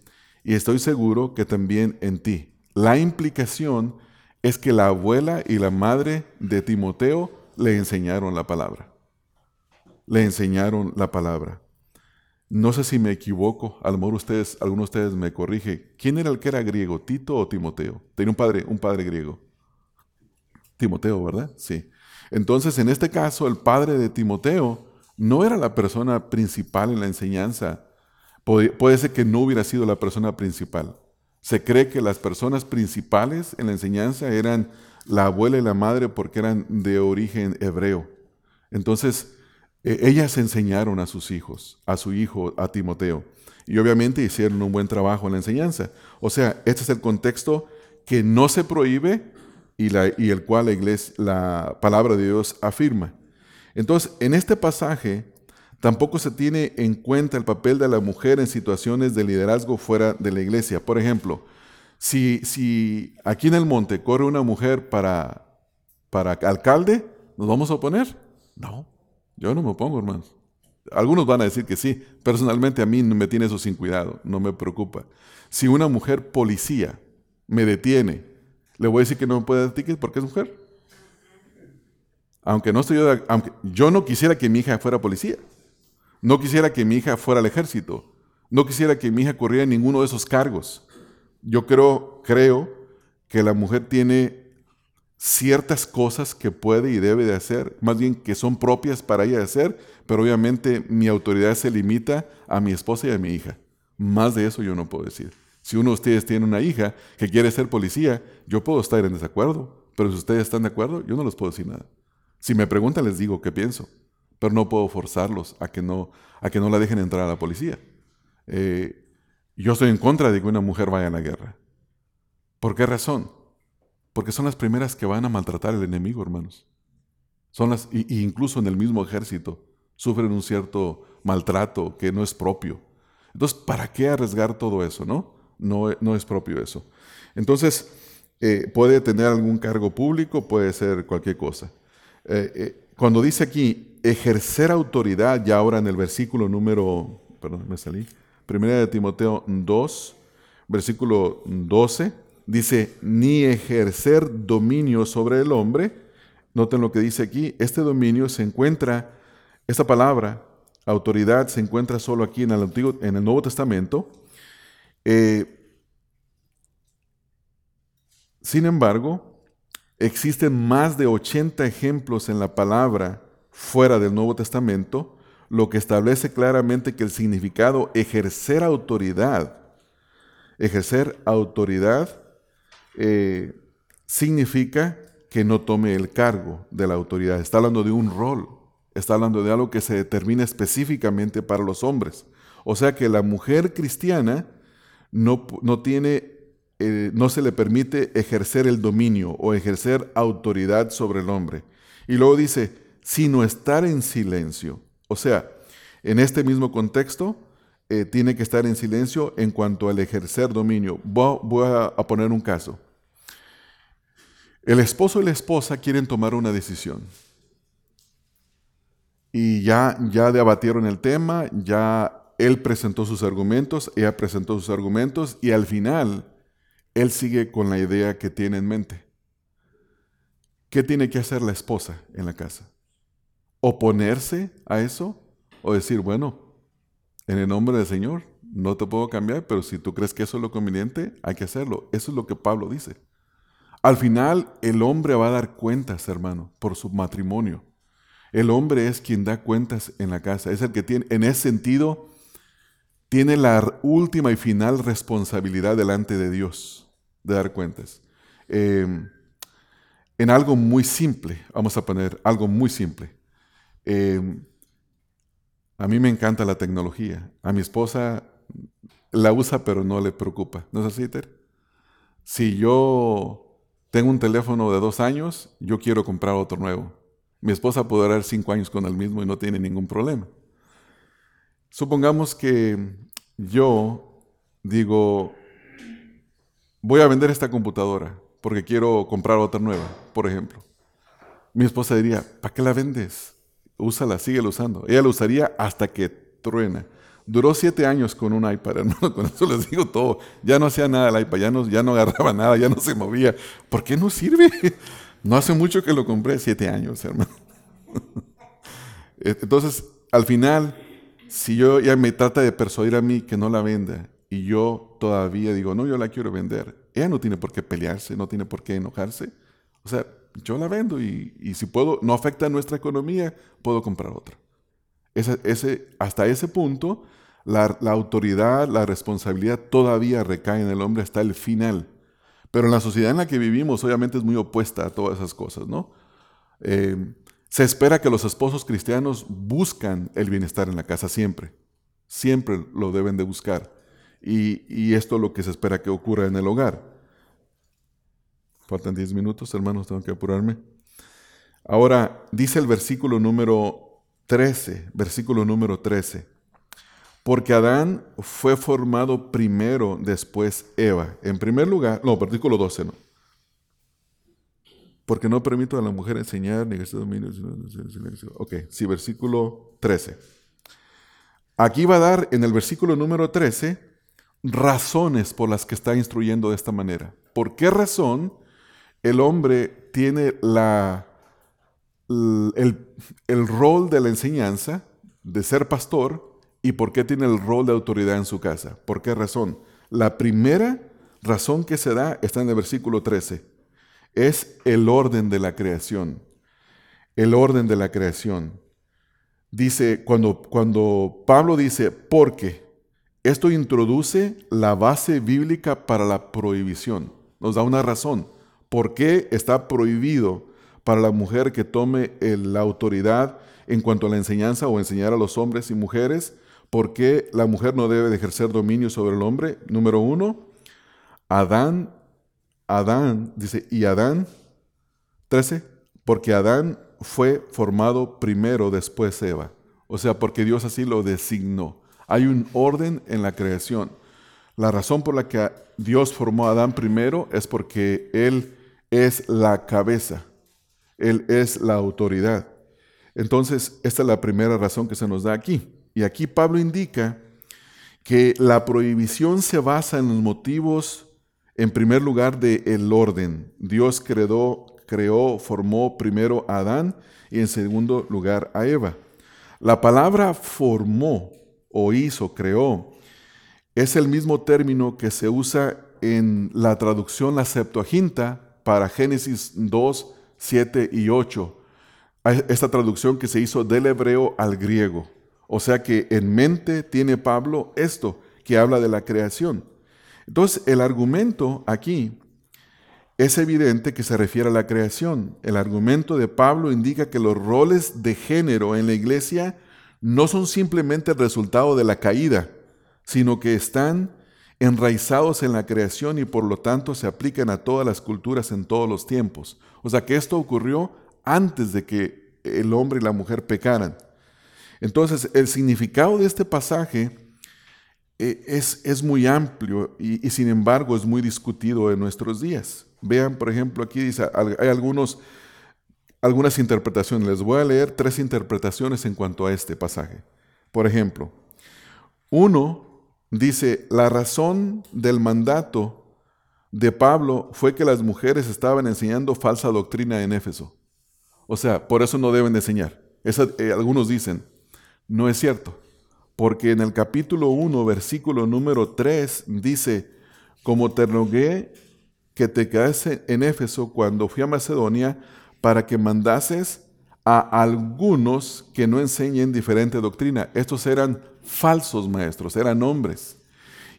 y estoy seguro que también en ti. La implicación es que la abuela y la madre de Timoteo le enseñaron la palabra. Le enseñaron la palabra. No sé si me equivoco, a lo mejor ustedes, alguno de ustedes me corrige. ¿Quién era el que era griego, Tito o Timoteo? Tenía un padre, un padre griego. Timoteo, ¿verdad? Sí. Entonces, en este caso, el padre de Timoteo no era la persona principal en la enseñanza Puede, ser que no hubiera sido la persona principal. Se cree que las personas principales en la enseñanza eran la abuela y la madre porque eran de origen hebreo. Entonces, e, ellas enseñaron a sus hijos, a su hijo, a Timoteo. Y obviamente hicieron un buen trabajo en la enseñanza. O sea, este es el contexto que no se prohíbe y, el cual la palabra de Dios afirma. Entonces, en este pasaje, Tampoco se tiene en cuenta el papel de la mujer en situaciones de liderazgo fuera de la iglesia. Por ejemplo, si, si aquí en el monte corre una mujer para, para alcalde, ¿nos vamos a oponer? No, yo no me opongo, hermanos. Algunos van a decir que sí. Personalmente a mí me tiene eso sin cuidado, no me preocupa. Si una mujer policía me detiene, le voy a decir que no me puede dar ticket porque es mujer. Aunque no estoy yo, aunque yo no quisiera que mi hija fuera policía. No quisiera que mi hija fuera al ejército. No quisiera que mi hija corriera ninguno de esos cargos. Yo creo, creo que la mujer tiene ciertas cosas que puede y debe de hacer, más bien que son propias para ella de hacer, pero obviamente mi autoridad se limita a mi esposa y a mi hija. Más de eso yo no puedo decir. Si uno de ustedes tiene una hija que quiere ser policía, yo puedo estar en desacuerdo, pero si ustedes están de acuerdo, yo no les puedo decir nada. Si me preguntan, les digo qué pienso, pero no puedo forzarlos a que no, a que no la dejen entrar a la policía. Eh, yo estoy en contra de que una mujer vaya a la guerra. ¿Por qué razón? Porque son las primeras que van a maltratar al enemigo, hermanos. Son las, y, incluso en el mismo ejército sufren un cierto maltrato que no es propio. Entonces, ¿para qué arriesgar todo eso? No, no, no es propio eso. Entonces, eh, puede tener algún cargo público, puede ser cualquier cosa. Eh, cuando dice aquí ejercer autoridad, ya ahora en el versículo número, perdón, me salí, Primera de Timoteo 2, versículo 12, dice, ni ejercer dominio sobre el hombre. Noten lo que dice aquí, este dominio se encuentra, esta palabra, autoridad, se encuentra solo aquí en el, Nuevo Testamento. Eh, sin embargo, existen más de 80 ejemplos en la palabra fuera del Nuevo Testamento lo que establece claramente que el significado ejercer autoridad, ejercer autoridad eh, significa que no tome el cargo de la autoridad. Está hablando de un rol, está hablando de algo que se determina específicamente para los hombres. O sea que la mujer cristiana no, no tiene, eh, no se le permite ejercer el dominio o ejercer autoridad sobre el hombre. Y luego dice, sino estar en silencio. O sea, en este mismo contexto, eh, tiene que estar en silencio en cuanto al ejercer dominio. Voy, a, poner un caso. El esposo y la esposa quieren tomar una decisión. Y ya, ya debatieron el tema, ya él presentó sus argumentos, ella presentó sus argumentos y al final él sigue con la idea que tiene en mente. ¿Qué tiene que hacer la esposa en la casa? Oponerse a eso o decir, bueno, en el nombre del Señor no te puedo cambiar, pero si tú crees que eso es lo conveniente, hay que hacerlo. Eso es lo que Pablo dice. Al final, el hombre va a dar cuentas, hermano, por su matrimonio. El hombre es quien da cuentas en la casa. Es el que tiene, en ese sentido, tiene la última y final responsabilidad delante de Dios de dar cuentas. Em, en algo muy simple, vamos a poner algo muy simple. Em, a mí me encanta la tecnología. A mi esposa la usa, pero no le preocupa. ¿No es así, Ter? Si yo tengo un teléfono de dos años, yo quiero comprar otro nuevo. Mi esposa puede durar cinco años con el mismo y no tiene ningún problema. Supongamos que yo digo, voy a vender esta computadora porque quiero comprar otra nueva, por ejemplo. Mi esposa diría, ¿para qué la vendes? Úsala, sigue usando. Ella lo usaría hasta que truena. Duró siete años con un iPad, hermano, con eso les digo todo. Ya no hacía nada el iPad, ya no, ya no agarraba nada, ya no se movía. ¿Por qué no sirve? No hace mucho que lo compré, siete años, hermano. Entonces, al final, si yo ya me trata de persuadir a mí que no la venda y yo todavía digo, no, yo la quiero vender, ella no tiene por qué pelearse, no tiene por qué enojarse. O sea, yo la vendo y, si puedo, no afecta a nuestra economía, puedo comprar otra. Ese, hasta ese punto, la, autoridad, la responsabilidad todavía recae en el hombre hasta el final. Pero en la sociedad en la que vivimos, obviamente es muy opuesta a todas esas cosas, ¿no? Eh, se espera que los esposos cristianos buscan el bienestar en la casa siempre. Siempre lo deben de buscar. Y, y esto es lo que se espera que ocurra en el hogar. Faltan 10 minutos, hermanos, tengo que apurarme. Ahora, dice el versículo número 13, versículo número 13. Porque Adán fue formado primero, después Eva. En primer lugar, no, versículo 12, no. Porque no permito a la mujer enseñar ni este dominio. Ok, sí, versículo 13. Aquí va a dar en el versículo número 13 razones por las que está instruyendo de esta manera. ¿Por qué razón el hombre tiene la, el, el rol de la enseñanza, de ser pastor, y por qué tiene el rol de autoridad en su casa? ¿Por qué razón? La primera razón que se da está en el versículo 13. Es el orden de la creación. El orden de la creación. Dice, cuando, cuando Pablo dice, porque, esto introduce la base bíblica para la prohibición. Nos da una razón. ¿Por qué está prohibido para la mujer que tome la autoridad en cuanto a la enseñanza o enseñar a los hombres y mujeres? ¿Por qué la mujer no debe de ejercer dominio sobre el hombre? Número uno, Adán, Adán, dice, y Adán, 13, porque Adán fue formado primero, después Eva. O sea, porque Dios así lo designó. Hay un orden en la creación. La razón por la que Dios formó a Adán primero es porque Él es la cabeza, Él es la autoridad. Entonces, esta es la primera razón que se nos da aquí. Y aquí Pablo indica que la prohibición se basa en los motivos, en primer lugar, del el orden. Dios creó, creó, formó primero a Adán y en segundo lugar a Eva. La palabra formó o hizo, creó, es el mismo término que se usa en la traducción la Septuaginta para Génesis 2, 7 y 8. Esta traducción que se hizo del hebreo al griego. O sea que en mente tiene Pablo esto, que habla de la creación. Entonces, el argumento aquí es evidente que se refiere a la creación. El argumento de Pablo indica que los roles de género en la iglesia no son simplemente el resultado de la caída, sino que están enraizados en la creación y por lo tanto se aplican a todas las culturas en todos los tiempos. O sea que esto ocurrió antes de que el hombre y la mujer pecaran. Entonces, el significado de este pasaje eh, es, es, muy amplio y, sin embargo es muy discutido en nuestros días. Vean, por ejemplo, aquí dice, hay algunos, algunas interpretaciones. Les voy a leer tres interpretaciones en cuanto a este pasaje. Por ejemplo, uno dice, la razón del mandato de Pablo fue que las mujeres estaban enseñando falsa doctrina en Éfeso. O sea, por eso no deben enseñar. Eh, algunos dicen, no es cierto, porque en el capítulo 1, versículo número 3 dice, como te rogué que te quedase en Éfeso cuando fui a Macedonia para que mandases a algunos que no enseñen diferente doctrina. Estos eran falsos maestros, eran hombres.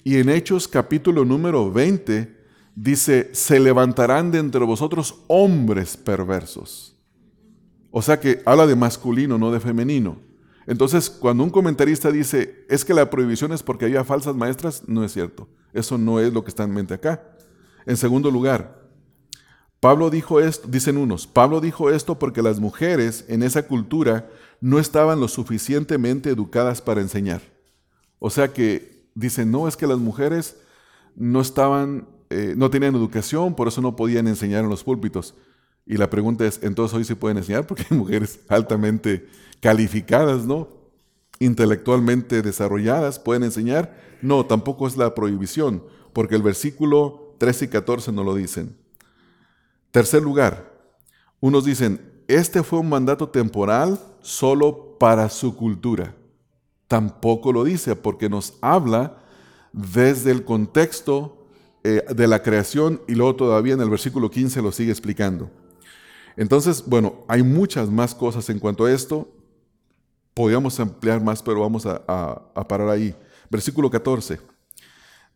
Y en Hechos capítulo número 20 dice, se levantarán de entre vosotros hombres perversos. O sea que habla de masculino, no de femenino. Entonces, cuando un comentarista dice, es que la prohibición es porque había falsas maestras, no es cierto. Eso no es lo que está en mente acá. En segundo lugar, Pablo dijo esto, dicen unos, Pablo dijo esto porque las mujeres en esa cultura no estaban lo suficientemente educadas para enseñar. O sea que dicen, no, es que las mujeres no estaban, eh, no tenían educación, por eso no podían enseñar en los púlpitos. Y la pregunta es, entonces hoy se pueden enseñar porque hay mujeres altamente calificadas, ¿no? Intelectualmente desarrolladas, pueden enseñar. No, tampoco es la prohibición, porque el versículo 13 y 14 no lo dicen. Tercer lugar, unos dicen, este fue un mandato temporal solo para su cultura. Tampoco lo dice, porque nos habla desde el contexto eh, de la creación y luego todavía en el versículo 15 lo sigue explicando. Entonces, bueno, hay muchas más cosas en cuanto a esto. Podríamos ampliar más, pero vamos a, parar ahí. Versículo 14.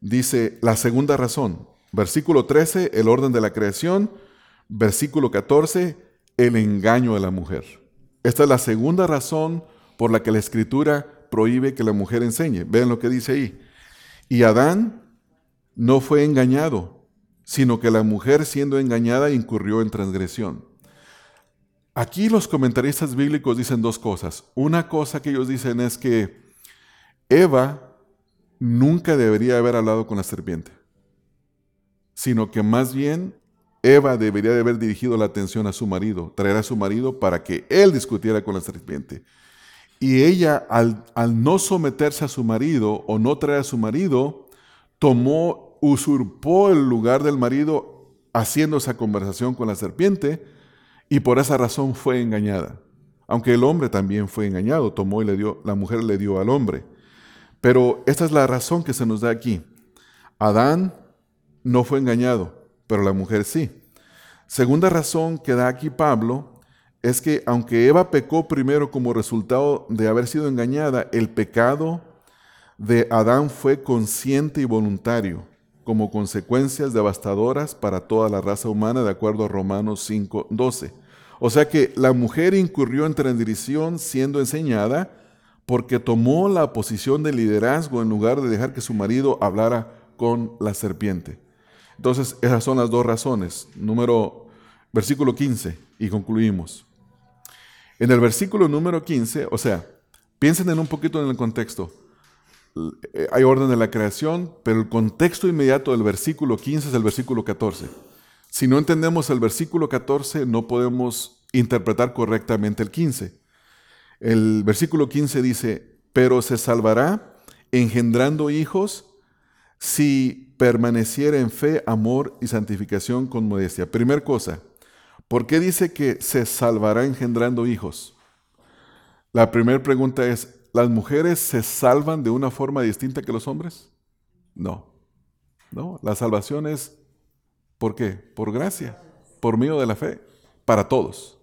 Dice la segunda razón. Versículo 13, el orden de la creación. Versículo 14, el engaño de la mujer. Esta es la segunda razón por la que la escritura prohíbe que la mujer enseñe. Vean lo que dice ahí. Y Adán no fue engañado, sino que la mujer siendo engañada incurrió en transgresión. Aquí los comentaristas bíblicos dicen dos cosas. Una cosa que ellos dicen es que Eva nunca debería haber hablado con la serpiente, sino que más bien Eva debería de haber dirigido la atención a su marido, traer a su marido para que él discutiera con la serpiente. Y ella, al, no someterse a su marido o no traer a su marido, tomó, usurpó el lugar del marido haciendo esa conversación con la serpiente y por esa razón fue engañada. Aunque el hombre también fue engañado, tomó y le dio, la mujer le dio al hombre. Pero esta es la razón que se nos da aquí. Adán no fue engañado, pero la mujer sí. Segunda razón que da aquí Pablo es que aunque Eva pecó primero como resultado de haber sido engañada, el pecado de Adán fue consciente y voluntario, como consecuencias devastadoras para toda la raza humana, de acuerdo a Romanos 5:12. O sea que la mujer incurrió en transgresión siendo enseñada porque tomó la posición de liderazgo en lugar de dejar que su marido hablara con la serpiente. Entonces, esas son las dos razones. Número, versículo 15, y concluimos. En el versículo número 15, o sea, piensen en un poquito en el contexto. Hay orden de la creación, pero el contexto inmediato del versículo 15 es el versículo 14. Si no entendemos el versículo 14, no podemos interpretar correctamente el 15. El versículo 15 dice, pero se salvará engendrando hijos si permaneciera en fe, amor y santificación con modestia. Primer cosa, ¿por qué dice que se salvará engendrando hijos? La primera pregunta es, ¿las mujeres se salvan de una forma distinta que los hombres? No. No, la salvación es ¿Por qué? Por gracia, por medio de la fe, para todos.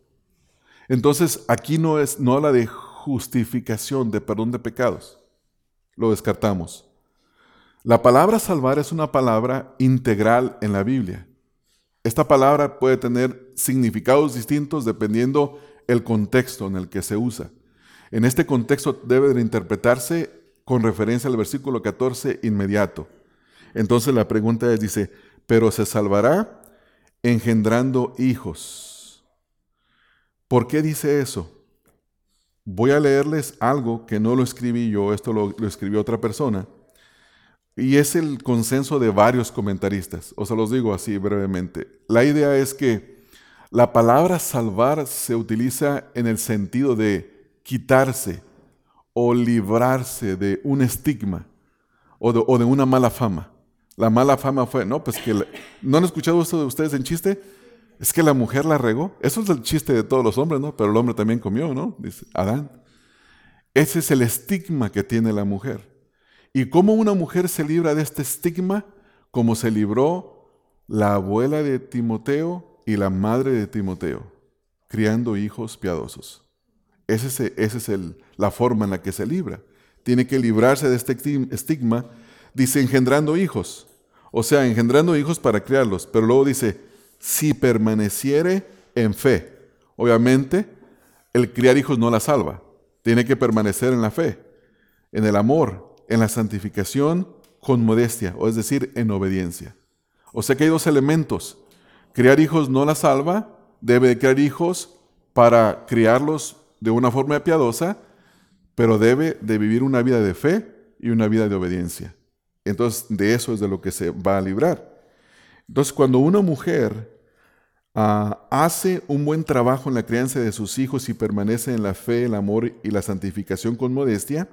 Entonces, aquí no, es, no habla de justificación, de perdón de pecados. Lo descartamos. La palabra salvar es una palabra integral en la Biblia. Esta palabra puede tener significados distintos dependiendo el contexto en el que se usa. En este contexto debe de interpretarse con referencia al versículo 14 inmediato. Entonces la pregunta es, dice, pero se salvará engendrando hijos. ¿Por qué dice eso? Voy a leerles algo que no lo escribí yo, esto lo, escribió otra persona, y es el consenso de varios comentaristas. O se los digo así brevemente. La idea es que la palabra salvar se utiliza en el sentido de quitarse o librarse de un estigma o de una mala fama. La mala fama fue, no, pues que, ¿no han escuchado esto de ustedes en chiste? Es que la mujer la regó. Eso es el chiste de todos los hombres, ¿no? Pero el hombre también comió, ¿no? Dice Adán. Ese es el estigma que tiene la mujer. ¿Y cómo una mujer se libra de este estigma? Como se libró la abuela de Timoteo y la madre de Timoteo, criando hijos piadosos. Esa es, ese es el, la forma en la que se libra. Tiene que librarse de este estigma, dice engendrando hijos. O sea, engendrando hijos para criarlos. Pero luego dice, si permaneciere en fe. Obviamente, el criar hijos no la salva. Tiene que permanecer en la fe, en el amor, en la santificación, con modestia, o es decir, en obediencia. O sea que hay dos elementos. Criar hijos no la salva, debe de criar hijos para criarlos de una forma piadosa, pero debe de vivir una vida de fe y una vida de obediencia. Entonces, de eso es de lo que se va a librar. Entonces, cuando una mujer ah, hace un buen trabajo en la crianza de sus hijos y permanece en la fe, el amor y la santificación con modestia,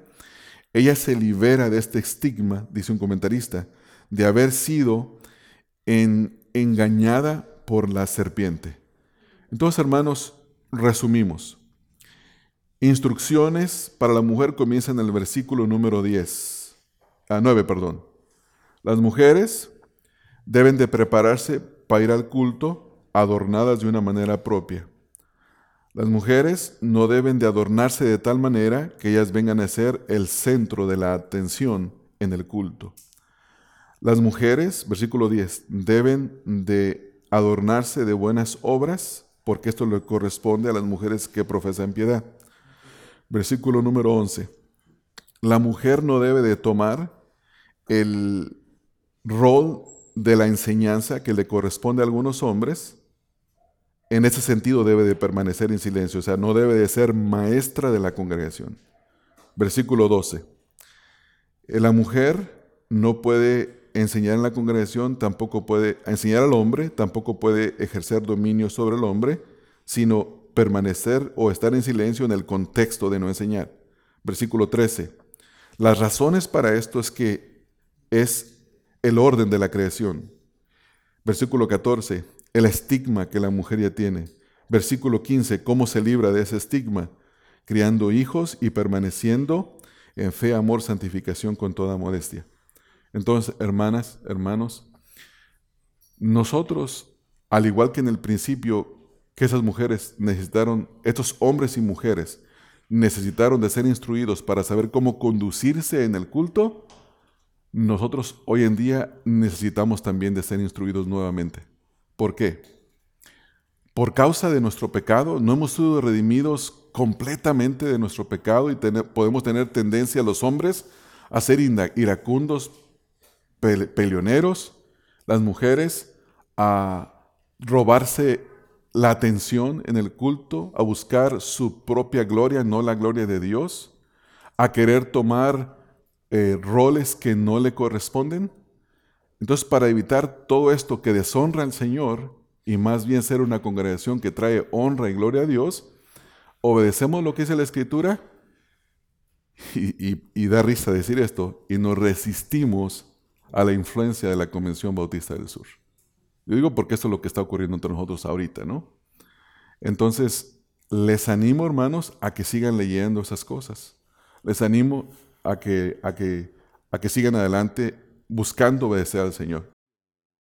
ella se libera de este estigma, dice un comentarista, de haber sido engañada por la serpiente. Entonces, hermanos, resumimos. Instrucciones para la mujer comienzan en el versículo número 10 a ah, 9, perdón. Las mujeres deben de prepararse para ir al culto adornadas de una manera propia. Las mujeres no deben de adornarse de tal manera que ellas vengan a ser el centro de la atención en el culto. Las mujeres, versículo 10, deben de adornarse de buenas obras, porque esto le corresponde a las mujeres que profesan piedad. Versículo número 11. La mujer no debe de tomar el rol de la enseñanza que le corresponde a algunos hombres, en ese sentido debe de permanecer en silencio, o sea, no debe de ser maestra de la congregación. Versículo 12. La mujer no puede enseñar en la congregación, tampoco puede enseñar al hombre, tampoco puede ejercer dominio sobre el hombre, sino permanecer o estar en silencio en el contexto de no enseñar. Versículo 13. Las razones para esto es que es el orden de la creación. Versículo 14. El estigma que la mujer ya tiene. Versículo 15. Cómo se libra de ese estigma. Criando hijos y permaneciendo en fe, amor, santificación con toda modestia. Entonces, hermanas, hermanos, nosotros, al igual que en el principio, que esas mujeres necesitaron, estos hombres y mujeres necesitaron de ser instruidos para saber cómo conducirse en el culto, nosotros hoy en día necesitamos también de ser instruidos nuevamente. ¿Por qué? Por causa de nuestro pecado, no hemos sido redimidos completamente de nuestro pecado y podemos tener tendencia los hombres a ser iracundos, peleoneros, las mujeres a robarse la atención en el culto, a buscar su propia gloria, no la gloria de Dios, a querer tomar eh, roles que no le corresponden. Entonces, para evitar todo esto que deshonra al Señor y más bien ser una congregación que trae honra y gloria a Dios, obedecemos lo que dice la Escritura y, da risa decir esto, y nos resistimos a la influencia de la Convención Bautista del Sur. Yo digo porque eso es lo que está ocurriendo entre nosotros ahorita, ¿no? Entonces, les animo, hermanos, a que sigan leyendo esas cosas. Les animo a que, a que, a que sigan adelante buscando obedecer al Señor.